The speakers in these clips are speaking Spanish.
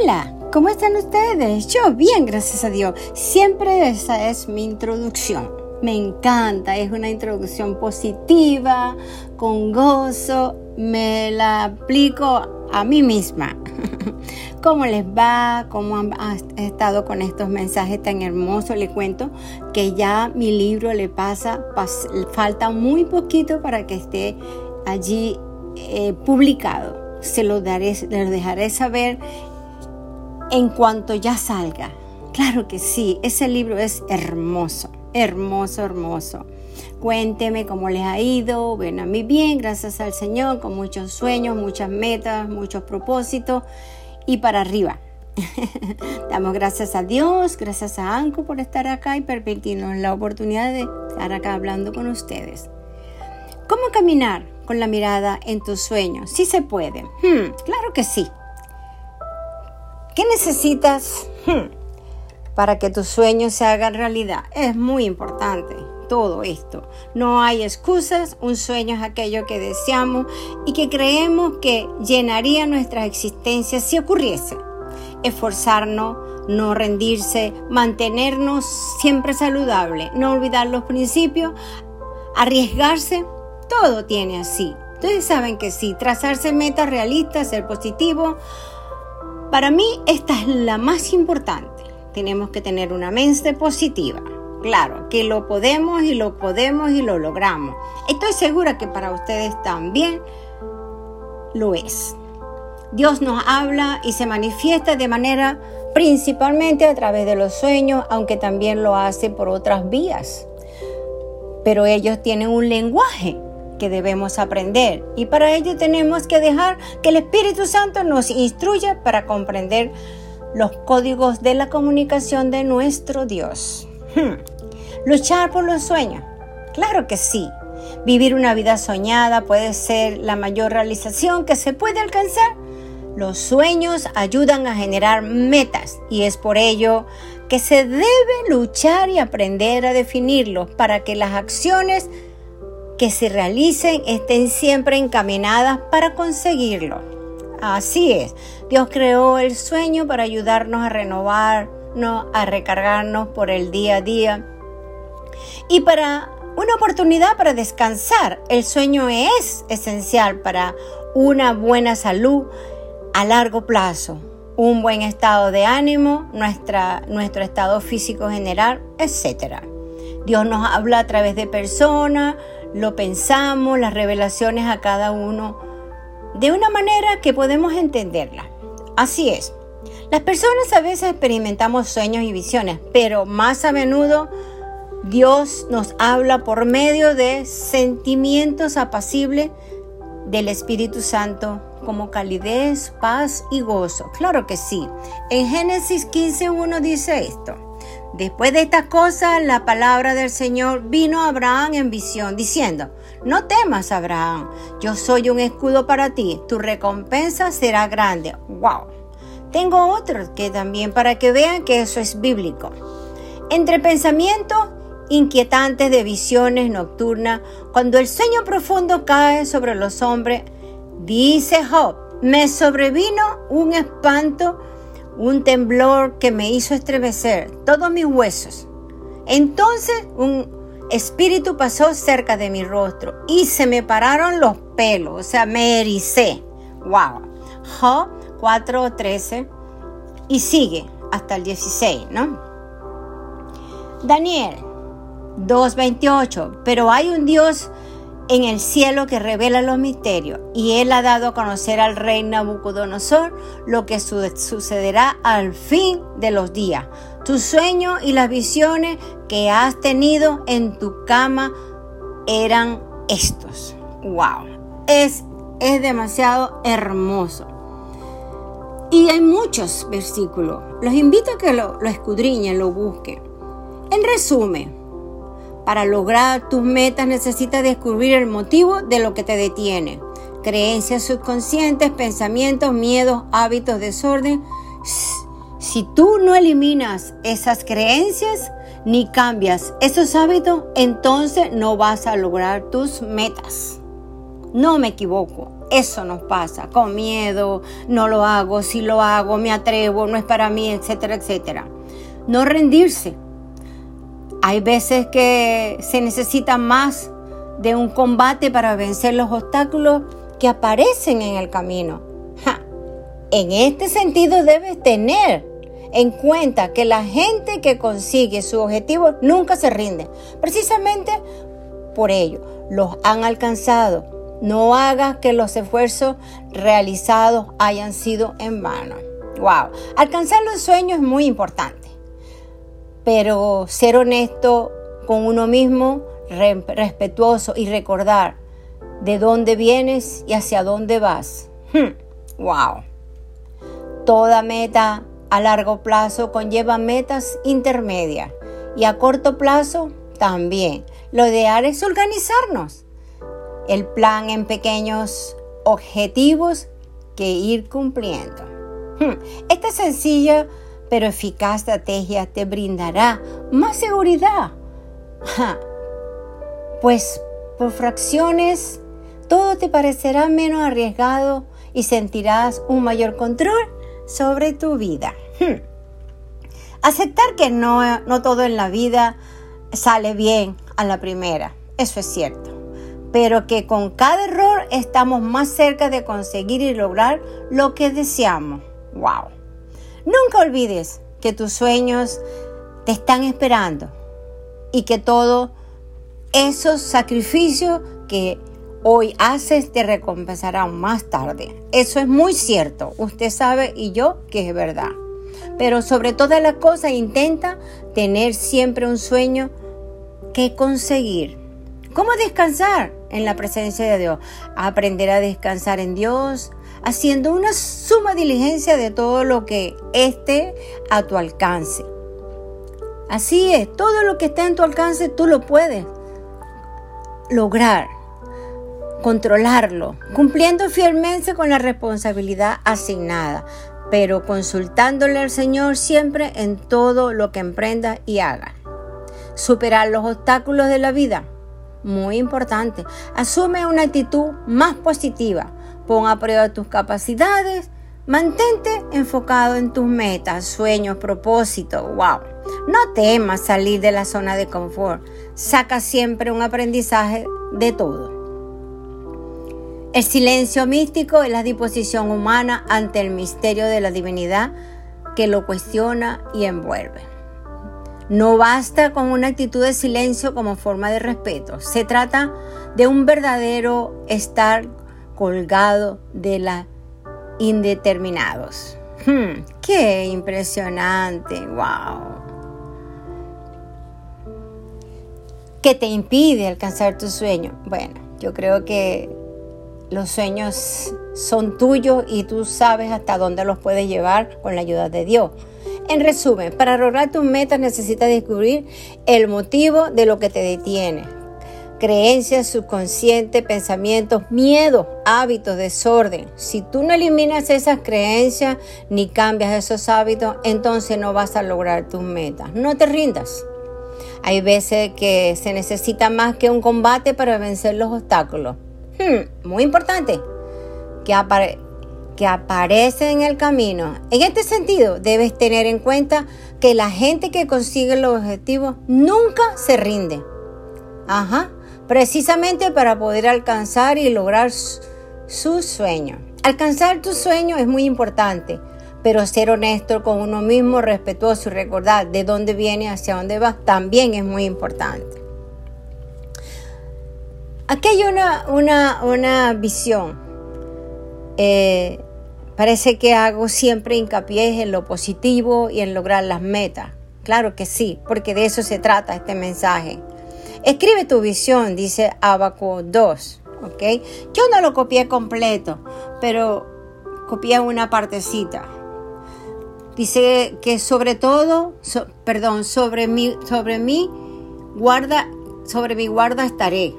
Hola, ¿cómo están ustedes? Yo bien, gracias a Dios. Siempre esa es mi introducción. Me encanta, es una introducción positiva, con gozo. Me la aplico a mí misma. ¿Cómo les va? ¿Cómo han estado con estos mensajes tan hermosos? Les cuento que ya mi libro le pasa, falta muy poquito para que esté allí eh, publicado. Se lo, daré, les dejaré saber en cuanto ya salga. Claro que sí, ese libro es hermoso, hermoso, hermoso. Cuénteme cómo les ha ido, ven a mí bien, gracias al Señor, con muchos sueños, muchas metas, muchos propósitos y para arriba. Damos gracias a Dios, gracias a Anco por estar acá y permitirnos la oportunidad de estar acá hablando con ustedes. ¿Cómo caminar con la mirada en tus sueños? Sí se puede. Hmm, claro que sí. ¿Qué necesitas hmm, para que tus sueños se hagan realidad? Es muy importante todo esto. No hay excusas, un sueño es aquello que deseamos y que creemos que llenaría nuestra existencia si ocurriese. Esforzarnos, no rendirse, mantenernos siempre saludable, no olvidar los principios, arriesgarse, todo tiene así. Ustedes saben que sí, trazarse metas realistas, ser positivo, para mí esta es la más importante. Tenemos que tener una mente positiva. Claro, que lo podemos y lo podemos y lo logramos. Estoy segura que para ustedes también lo es. Dios nos habla y se manifiesta de manera principalmente a través de los sueños, aunque también lo hace por otras vías. Pero ellos tienen un lenguaje que debemos aprender y para ello tenemos que dejar que el Espíritu Santo nos instruya para comprender los códigos de la comunicación de nuestro Dios. Hmm. Luchar por los sueños. Claro que sí. Vivir una vida soñada puede ser la mayor realización que se puede alcanzar. Los sueños ayudan a generar metas y es por ello que se debe luchar y aprender a definirlos para que las acciones que se realicen estén siempre encaminadas para conseguirlo. Así es, Dios creó el sueño para ayudarnos a renovarnos, a recargarnos por el día a día y para una oportunidad para descansar. El sueño es esencial para una buena salud a largo plazo, un buen estado de ánimo, nuestra, nuestro estado físico general, etc. Dios nos habla a través de personas, lo pensamos, las revelaciones a cada uno, de una manera que podemos entenderla. Así es. Las personas a veces experimentamos sueños y visiones, pero más a menudo Dios nos habla por medio de sentimientos apacibles del Espíritu Santo como calidez, paz y gozo. Claro que sí. En Génesis 15.1 dice esto. Después de estas cosas, la palabra del Señor vino a Abraham en visión, diciendo, no temas, Abraham, yo soy un escudo para ti, tu recompensa será grande. ¡Wow! Tengo otro que también para que vean que eso es bíblico. Entre pensamientos inquietantes de visiones nocturnas, cuando el sueño profundo cae sobre los hombres, dice Job, me sobrevino un espanto un temblor que me hizo estremecer todos mis huesos. Entonces un espíritu pasó cerca de mi rostro y se me pararon los pelos, o sea, me ericé. Wow. Job 4:13 y sigue hasta el 16, ¿no? Daniel 2:28, pero hay un Dios en el cielo que revela los misterios, y él ha dado a conocer al rey Nabucodonosor lo que sucederá al fin de los días. Tus sueños y las visiones que has tenido en tu cama eran estos. ¡Wow! Es, es demasiado hermoso. Y hay muchos versículos. Los invito a que lo, lo escudriñen, lo busquen. En resumen, para lograr tus metas necesitas descubrir el motivo de lo que te detiene. Creencias subconscientes, pensamientos, miedos, hábitos, desorden. Si tú no eliminas esas creencias ni cambias esos hábitos, entonces no vas a lograr tus metas. No me equivoco. Eso nos pasa, con miedo, no lo hago, si lo hago, me atrevo, no es para mí, etcétera, etcétera. No rendirse. Hay veces que se necesita más de un combate para vencer los obstáculos que aparecen en el camino. En este sentido debes tener en cuenta que la gente que consigue su objetivo nunca se rinde. Precisamente por ello, los han alcanzado no hagas que los esfuerzos realizados hayan sido en vano. Wow, alcanzar los sueños es muy importante, pero ser honesto con uno mismo, respetuoso y recordar de dónde vienes y hacia dónde vas. Wow. Hmm, Toda meta a largo plazo conlleva metas intermedias y a corto plazo también. Lo ideal es organizarnos el plan en pequeños objetivos que ir cumpliendo. Hmm, esta sencilla pero eficaz estrategia te brindará más seguridad. Pues por fracciones todo te parecerá menos arriesgado y sentirás un mayor control sobre tu vida. Hmm. Aceptar que no, no todo en la vida sale bien a la primera, eso es cierto pero que con cada error estamos más cerca de conseguir y lograr lo que deseamos. ¡Wow! Nunca olvides que tus sueños te están esperando y que todos esos sacrificios que hoy haces te recompensarán más tarde. Eso es muy cierto. Usted sabe y yo que es verdad. Pero sobre todas las cosas intenta tener siempre un sueño que conseguir. ¿Cómo descansar? en la presencia de Dios. Aprender a descansar en Dios, haciendo una suma diligencia de todo lo que esté a tu alcance. Así es, todo lo que está en tu alcance tú lo puedes lograr, controlarlo, cumpliendo fielmente con la responsabilidad asignada, pero consultándole al Señor siempre en todo lo que emprenda y haga. Superar los obstáculos de la vida muy importante. Asume una actitud más positiva. Pon a prueba tus capacidades. Mantente enfocado en tus metas, sueños, propósitos. ¡Wow! No temas salir de la zona de confort. Saca siempre un aprendizaje de todo. El silencio místico es la disposición humana ante el misterio de la divinidad que lo cuestiona y envuelve. No basta con una actitud de silencio como forma de respeto. Se trata de un verdadero estar colgado de la indeterminados. Hmm, ¡Qué impresionante! ¡Wow! ¿Qué te impide alcanzar tu sueño? Bueno, yo creo que los sueños son tuyos y tú sabes hasta dónde los puedes llevar con la ayuda de Dios. En resumen, para lograr tus metas necesitas descubrir el motivo de lo que te detiene. Creencias subconscientes, pensamientos, miedos, hábitos, desorden. Si tú no eliminas esas creencias ni cambias esos hábitos, entonces no vas a lograr tus metas. No te rindas. Hay veces que se necesita más que un combate para vencer los obstáculos. Hmm, muy importante que, apare que aparece en el camino. En este sentido, debes tener en cuenta que la gente que consigue los objetivos nunca se rinde. Ajá, precisamente para poder alcanzar y lograr su sueño. Alcanzar tu sueño es muy importante, pero ser honesto con uno mismo, respetuoso y recordar de dónde viene, hacia dónde vas, también es muy importante. Aquí hay una, una, una visión. Eh, Parece que hago siempre hincapié en lo positivo y en lograr las metas. Claro que sí, porque de eso se trata este mensaje. Escribe tu visión, dice Abaco 2. ¿ok? Yo no lo copié completo, pero copié una partecita. Dice que sobre todo, perdón, sobre mí, sobre mí guarda, sobre mi guarda estaré,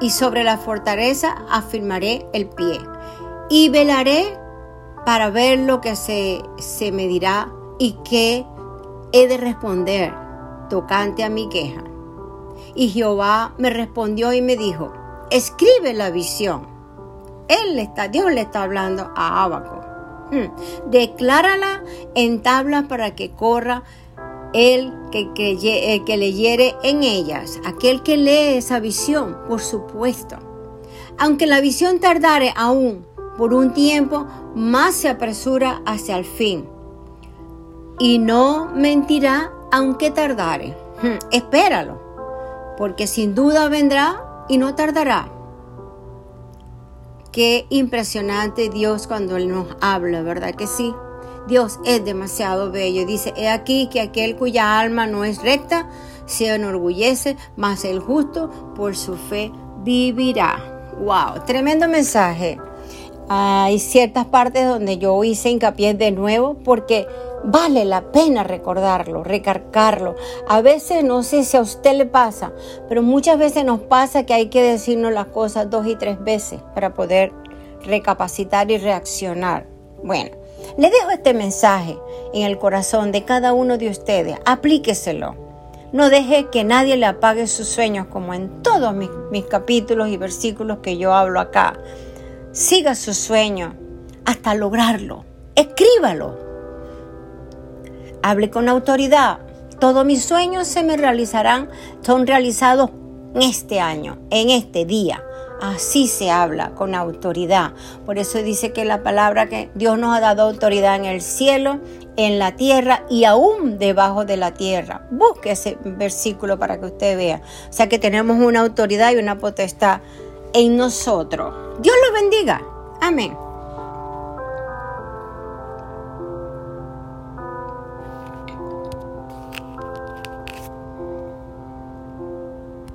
y sobre la fortaleza afirmaré el pie, y velaré para ver lo que se, se me dirá y qué he de responder tocante a mi queja. Y Jehová me respondió y me dijo, escribe la visión. Él está, Dios le está hablando a Abaco. Hmm. Declárala en tabla para que corra el que, que, que leyere en ellas, aquel que lee esa visión, por supuesto. Aunque la visión tardare aún por un tiempo, más se apresura hacia el fin. Y no mentirá aunque tardare. Hmm, espéralo, porque sin duda vendrá y no tardará. Qué impresionante Dios cuando Él nos habla, ¿verdad que sí? Dios es demasiado bello. Dice, he aquí que aquel cuya alma no es recta se enorgullece, mas el justo por su fe vivirá. Wow, tremendo mensaje. Hay ciertas partes donde yo hice hincapié de nuevo porque vale la pena recordarlo, recargarlo. A veces no sé si a usted le pasa, pero muchas veces nos pasa que hay que decirnos las cosas dos y tres veces para poder recapacitar y reaccionar. Bueno, le dejo este mensaje en el corazón de cada uno de ustedes. Aplíqueselo. No deje que nadie le apague sus sueños como en todos mis, mis capítulos y versículos que yo hablo acá. Siga su sueño hasta lograrlo. Escríbalo. Hable con autoridad. Todos mis sueños se me realizarán, son realizados en este año, en este día. Así se habla con autoridad. Por eso dice que la palabra que Dios nos ha dado autoridad en el cielo, en la tierra y aún debajo de la tierra. Busque ese versículo para que usted vea. O sea que tenemos una autoridad y una potestad en nosotros. Dios lo bendiga. Amén.